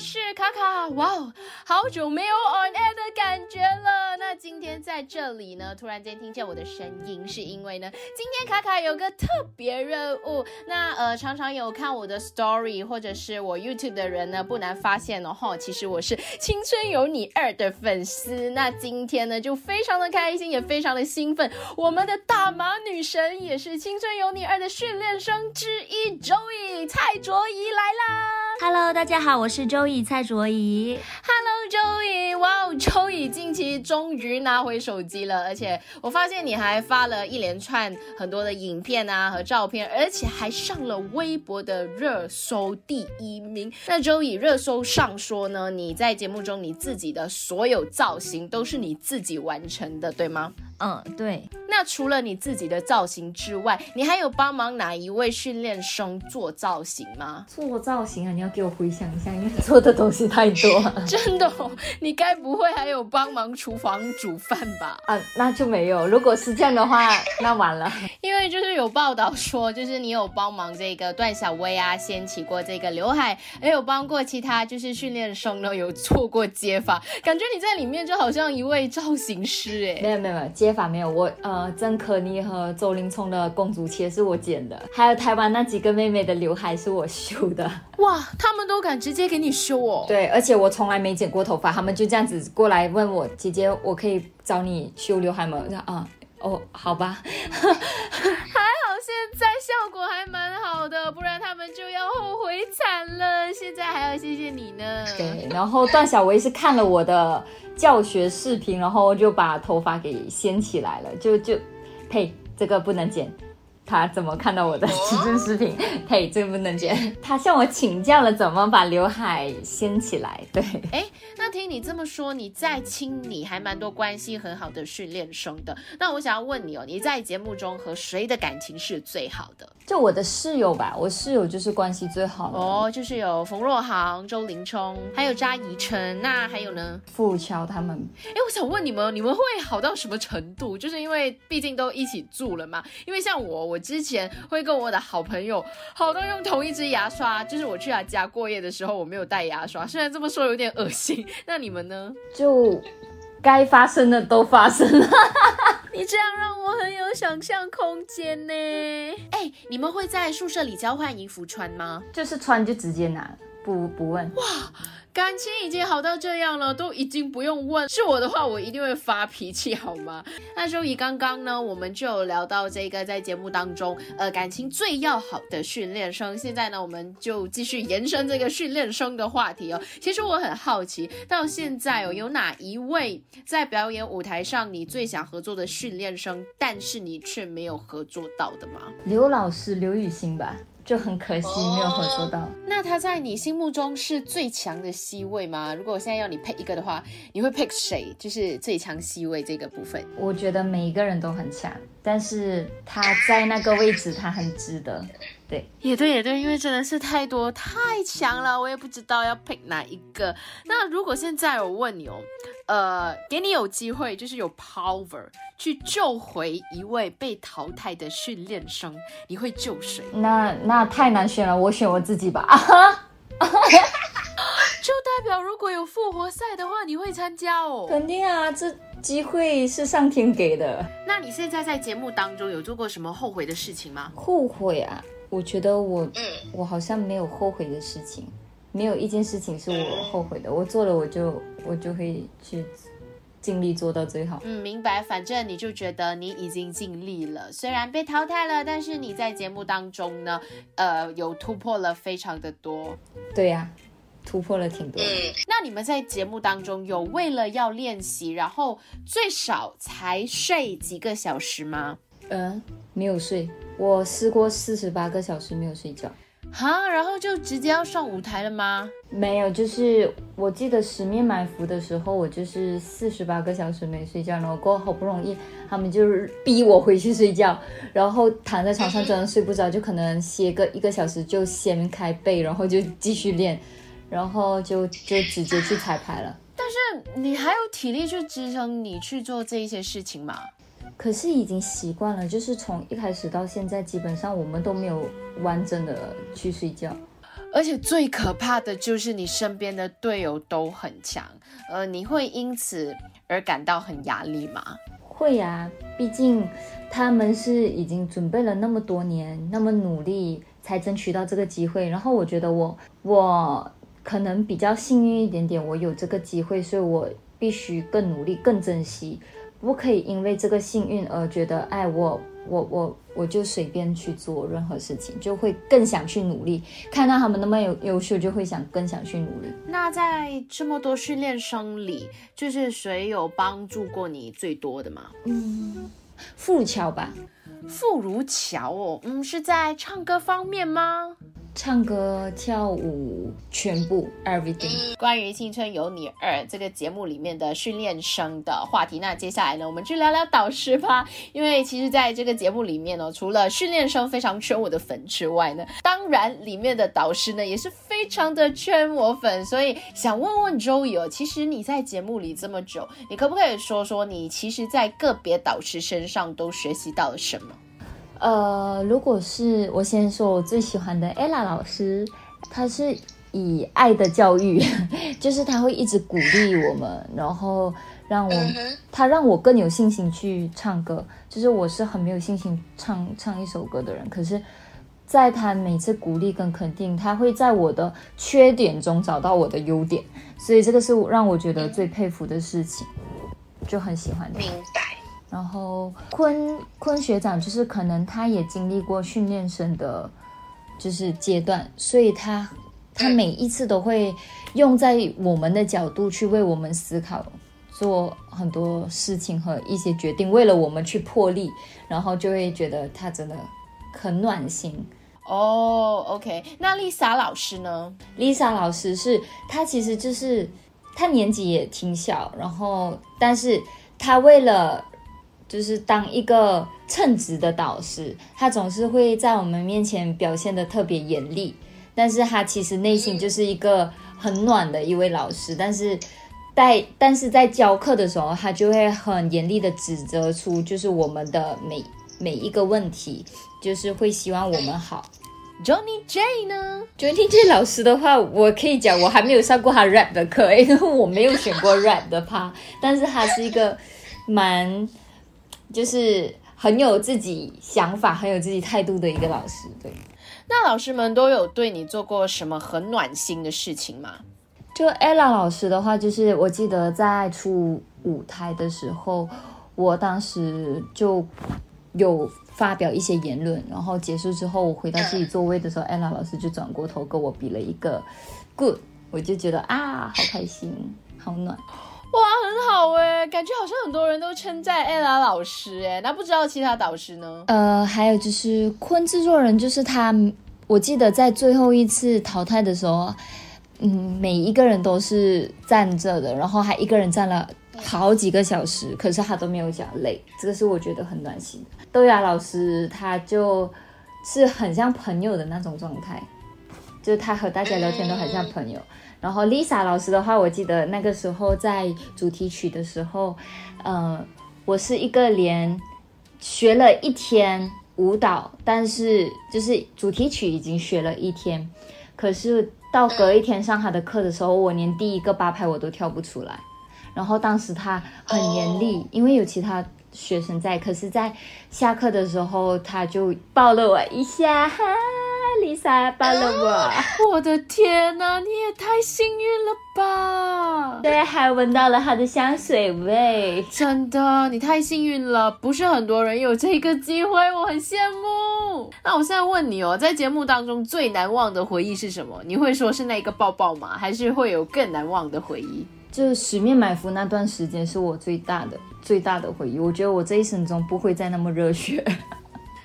是卡卡。哇哦，好久没有 on air 的感觉了。那今天在这里呢，突然间听见我的声音，是因为呢，今天卡卡有个特别任务。那呃，常常有看我的 story 或者是我 YouTube 的人呢，不难发现哦，哈，其实我是《青春有你二》的粉丝。那今天呢，就非常的开心，也非常的兴奋。我们的大马女神也是《青春有你二》的训练生之一，Joey 蔡卓宜来啦。Hello，大家好，我是周易蔡卓宜。Hello 周以哇哦周怡近期终于拿回手机了，而且我发现你还发了一连串很多的影片啊和照片，而且还上了微博的热搜第一名。那周以热搜上说呢，你在节目中你自己的所有造型都是你自己完成的，对吗？嗯，对，那除了你自己的造型之外，你还有帮忙哪一位训练生做造型吗？做造型啊，你要给我回想一下，因为 做的东西太多了 真的、哦，你该不会还有帮忙厨房煮饭吧？啊，那就没有。如果是这样的话，那完了。因为就是有报道说，就是你有帮忙这个段小薇啊，掀起过这个刘海，也有帮过其他就是训练生呢，有做过接发，感觉你在里面就好像一位造型师哎。没有没有没有，接发没有。我呃，曾可妮和周林聪的公主切是我剪的，还有台湾那几个妹妹的刘海是我修的。哇，他们都敢直接给你修哦。对，而且我从来没剪过头发，他们就这样子过来问我，姐姐，我可以找你修刘海吗？我说啊，哦，好吧。还好现在效果还蛮好的，不然他们就要后悔惨了。现在还要谢谢你呢。对，然后段小维是看了我的教学视频，然后就把头发给掀起来了，就就，呸，这个不能剪。他怎么看到我的持证视频？嘿，这个不能剪。他向我请教了怎么把刘海掀起来。对，哎，那听你这么说，你在清理还蛮多关系很好的训练生的。那我想要问你哦，你在节目中和谁的感情是最好的？就我的室友吧，我室友就是关系最好的。哦，就是有冯若航、周林冲，还有扎怡晨，那还有呢？付乔他们。哎，我想问你们，你们会好到什么程度？就是因为毕竟都一起住了嘛。因为像我，我之前会跟我的好朋友好到用同一支牙刷，就是我去他家过夜的时候，我没有带牙刷。虽然这么说有点恶心，那你们呢？就该发生的都发生了。你这样让我很有想象空间呢。哎，你们会在宿舍里交换衣服穿吗？就是穿就直接拿，不不问。哇，感情已经好到这样了，都已经不用问。是我的话，我一定会发脾气，好吗？那周怡刚刚呢，我们就聊到这个在节目当中，呃，感情最要好的训练生。现在呢，我们就继续延伸这个训练生的话题哦。其实我很好奇，到现在哦，有哪一位在表演舞台上你最想合作的训练生，但是你却没有合作到的吗？刘老师刘雨欣吧。就很可惜没有合作到。那他在你心目中是最强的 C 位吗？如果我现在要你 pick 一个的话，你会 pick 谁？就是最强 C 位这个部分。我觉得每一个人都很强，但是他在那个位置，他很值得。对，也对，也对，因为真的是太多太强了，我也不知道要 pick 哪一个。那如果现在我问你哦，呃，给你有机会，就是有 power 去救回一位被淘汰的训练生，你会救谁？那那太难选了，我选我自己吧。啊哈，就代表如果有复活赛的话，你会参加哦。肯定啊，这机会是上天给的。那你现在在节目当中有做过什么后悔的事情吗？后悔啊，我觉得我，嗯我好像没有后悔的事情，没有一件事情是我后悔的。我做了，我就我就会去尽力做到最好。嗯，明白。反正你就觉得你已经尽力了，虽然被淘汰了，但是你在节目当中呢，呃，有突破了非常的多。对呀、突破了挺多的。那你们在节目当中有为了要练习，然后最少才睡几个小时吗？嗯、没有睡，我试过四十八个小时没有睡觉。哈，然后就直接要上舞台了吗？没有，就是我记得十面埋伏的时候，我就是四十八个小时没睡觉，然后过后好不容易他们就是逼我回去睡觉，然后躺在床上真的睡不着，就可能歇个一个小时就掀开背，然后就继续练，然后就就直接去彩排了。但是你还有体力去支撑你去做这一些事情吗？可是已经习惯了，就是从一开始到现在，基本上我们都没有完整的去睡觉。而且最可怕的就是你身边的队友都很强，呃，你会因此而感到很压力吗？会呀，毕竟他们是已经准备了那么多年，那么努力才争取到这个机会。然后我觉得我我可能比较幸运一点点，我有这个机会，所以我必须更努力、更珍惜，不可以因为这个幸运而觉得，哎，我。我我我就随便去做任何事情，就会更想去努力。看到他们那么有优秀，就会想更想去努力。那在这么多训练生里，就是谁有帮助过你最多的吗？嗯，富桥吧，傅如桥哦，嗯，是在唱歌方面吗？唱歌、跳舞，全部 everything。关于《青春有你二》这个节目里面的训练生的话题，那接下来呢，我们去聊聊导师吧。因为其实在这个节目里面呢，除了训练生非常圈我的粉之外呢，当然里面的导师呢也是非常的圈我粉。所以想问问周友，其实你在节目里这么久，你可不可以说说你其实，在个别导师身上都学习到了什么？呃，如果是我先说，我最喜欢的 ella 老师，他是以爱的教育，就是他会一直鼓励我们，然后让我他让我更有信心去唱歌。就是我是很没有信心唱唱一首歌的人，可是在他每次鼓励跟肯定，他会在我的缺点中找到我的优点，所以这个是让我觉得最佩服的事情，就很喜欢。明白。然后坤坤学长就是可能他也经历过训练生的，就是阶段，所以他他每一次都会用在我们的角度去为我们思考，做很多事情和一些决定，为了我们去破例，然后就会觉得他真的很暖心哦。OK，那丽莎老师呢？丽莎老师是她其实就是她年纪也挺小，然后但是她为了就是当一个称职的导师，他总是会在我们面前表现的特别严厉，但是他其实内心就是一个很暖的一位老师。但是在但是在教课的时候，他就会很严厉的指责出就是我们的每每一个问题，就是会希望我们好。Johnny J 呢？Johnny J 老师的话，我可以讲我还没有上过他 rap 的课，因为我没有选过 rap 的趴，但是他是一个蛮。就是很有自己想法、很有自己态度的一个老师。对，那老师们都有对你做过什么很暖心的事情吗？就 ella 老师的话，就是我记得在出舞台的时候，我当时就有发表一些言论，然后结束之后，我回到自己座位的时候，ella 老师就转过头跟我比了一个 good，我就觉得啊，好开心，好暖。很好哎，感觉好像很多人都称赞艾拉老师哎，那不知道其他导师呢？呃，还有就是坤制作人，就是他，我记得在最后一次淘汰的时候，嗯，每一个人都是站着的，然后还一个人站了好几个小时，可是他都没有讲累，这个是我觉得很暖心。豆芽老师他就是很像朋友的那种状态，就是他和大家聊天都很像朋友。然后 Lisa 老师的话，我记得那个时候在主题曲的时候，嗯，我是一个连学了一天舞蹈，但是就是主题曲已经学了一天，可是到隔一天上他的课的时候，我连第一个八拍我都跳不出来。然后当时他很严厉，因为有其他学生在，可是，在下课的时候他就抱了我一下。Lisa 抱了我，我的天哪，你也太幸运了吧！对，还闻到了它的香水味，真的，你太幸运了，不是很多人有这个机会，我很羡慕。那我现在问你哦，在节目当中最难忘的回忆是什么？你会说是那个抱抱吗？还是会有更难忘的回忆？就是十面埋伏那段时间是我最大的最大的回忆。我觉得我这一生中不会再那么热血。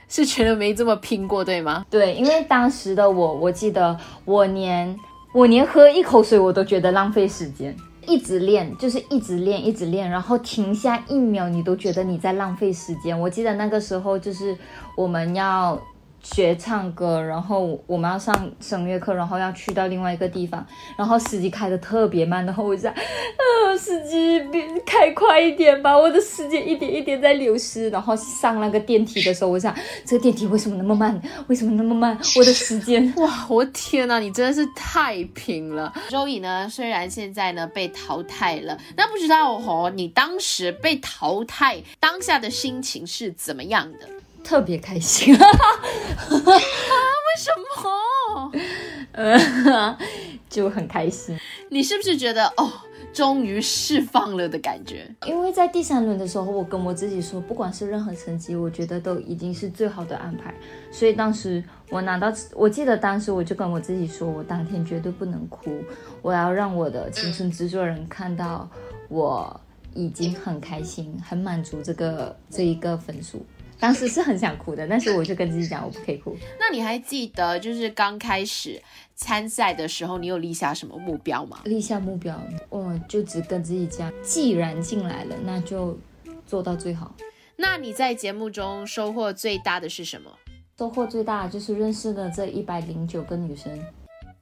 是觉得没这么拼过，对吗？对，因为当时的我，我记得我连我连喝一口水我都觉得浪费时间，一直练就是一直练一直练，然后停下一秒你都觉得你在浪费时间。我记得那个时候就是我们要学唱歌，然后我们要上声乐课，然后要去到另外一个地方，然后司机开的特别慢，然后我就想，呃，司机别开快一点吧，我的时间一点一点在流失。然后上那个电梯的时候，我想这个电梯为什么那么慢？为什么那么慢？我的时间，哇，我天呐，你真的是太拼了。周乙呢，虽然现在呢被淘汰了，那不知道哦，你当时被淘汰当下的心情是怎么样的？特别开心，啊？为什么？呃，就很开心。你是不是觉得哦，终于释放了的感觉？因为在第三轮的时候，我跟我自己说，不管是任何成绩，我觉得都已经是最好的安排。所以当时我拿到，我记得当时我就跟我自己说，我当天绝对不能哭，我要让我的青春制作人看到我已经很开心、很满足这个这一个分数。当时是很想哭的，但是我就跟自己讲，我不可以哭。那你还记得，就是刚开始参赛的时候，你有立下什么目标吗？立下目标，我就只跟自己讲，既然进来了，那就做到最好。那你在节目中收获最大的是什么？收获最大就是认识了这一百零九个女生。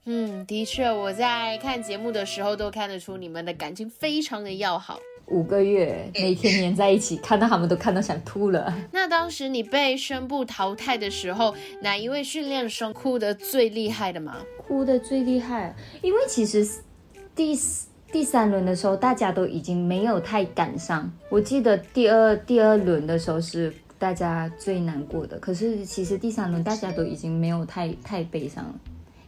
嗯，的确，我在看节目的时候都看得出你们的感情非常的要好。五个月，每天黏在一起，看到他们都看到想吐了。那当时你被宣布淘汰的时候，哪一位训练生哭得最厉害的吗？哭得最厉害，因为其实第第三轮的时候，大家都已经没有太感伤。我记得第二第二轮的时候是大家最难过的，可是其实第三轮大家都已经没有太太悲伤了。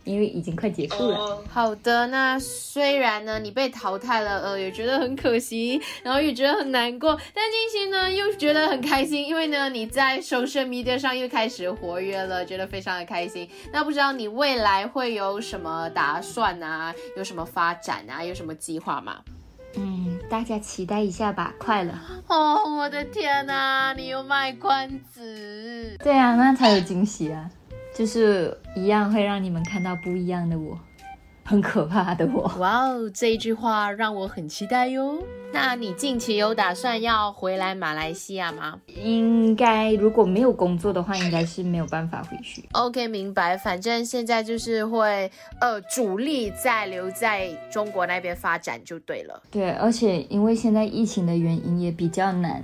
因为已经快结束了。好的，那虽然呢你被淘汰了，呃，也觉得很可惜，然后也觉得很难过，但金星呢又觉得很开心，因为呢你在 social media 上又开始活跃了，觉得非常的开心。那不知道你未来会有什么打算啊？有什么发展啊？有什么计划吗？嗯，大家期待一下吧，快了。哦，我的天哪，你又卖关子？对啊，那才有惊喜啊。就是一样会让你们看到不一样的我，很可怕的我。哇哦，这一句话让我很期待哟。那你近期有打算要回来马来西亚吗？应该如果没有工作的话，应该是没有办法回去。OK，明白。反正现在就是会呃主力在留在中国那边发展就对了。对，而且因为现在疫情的原因也比较难。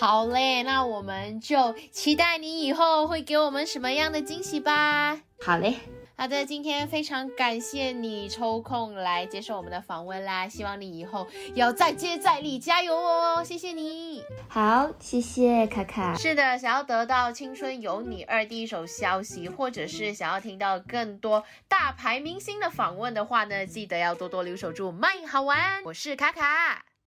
好嘞，那我们就期待你以后会给我们什么样的惊喜吧。好嘞，好的，今天非常感谢你抽空来接受我们的访问啦，希望你以后要再接再厉，加油哦！谢谢你，好，谢谢卡卡。是的，想要得到《青春有你二》第一手消息，或者是想要听到更多大牌明星的访问的话呢，记得要多多留守住，麦好玩。我是卡卡。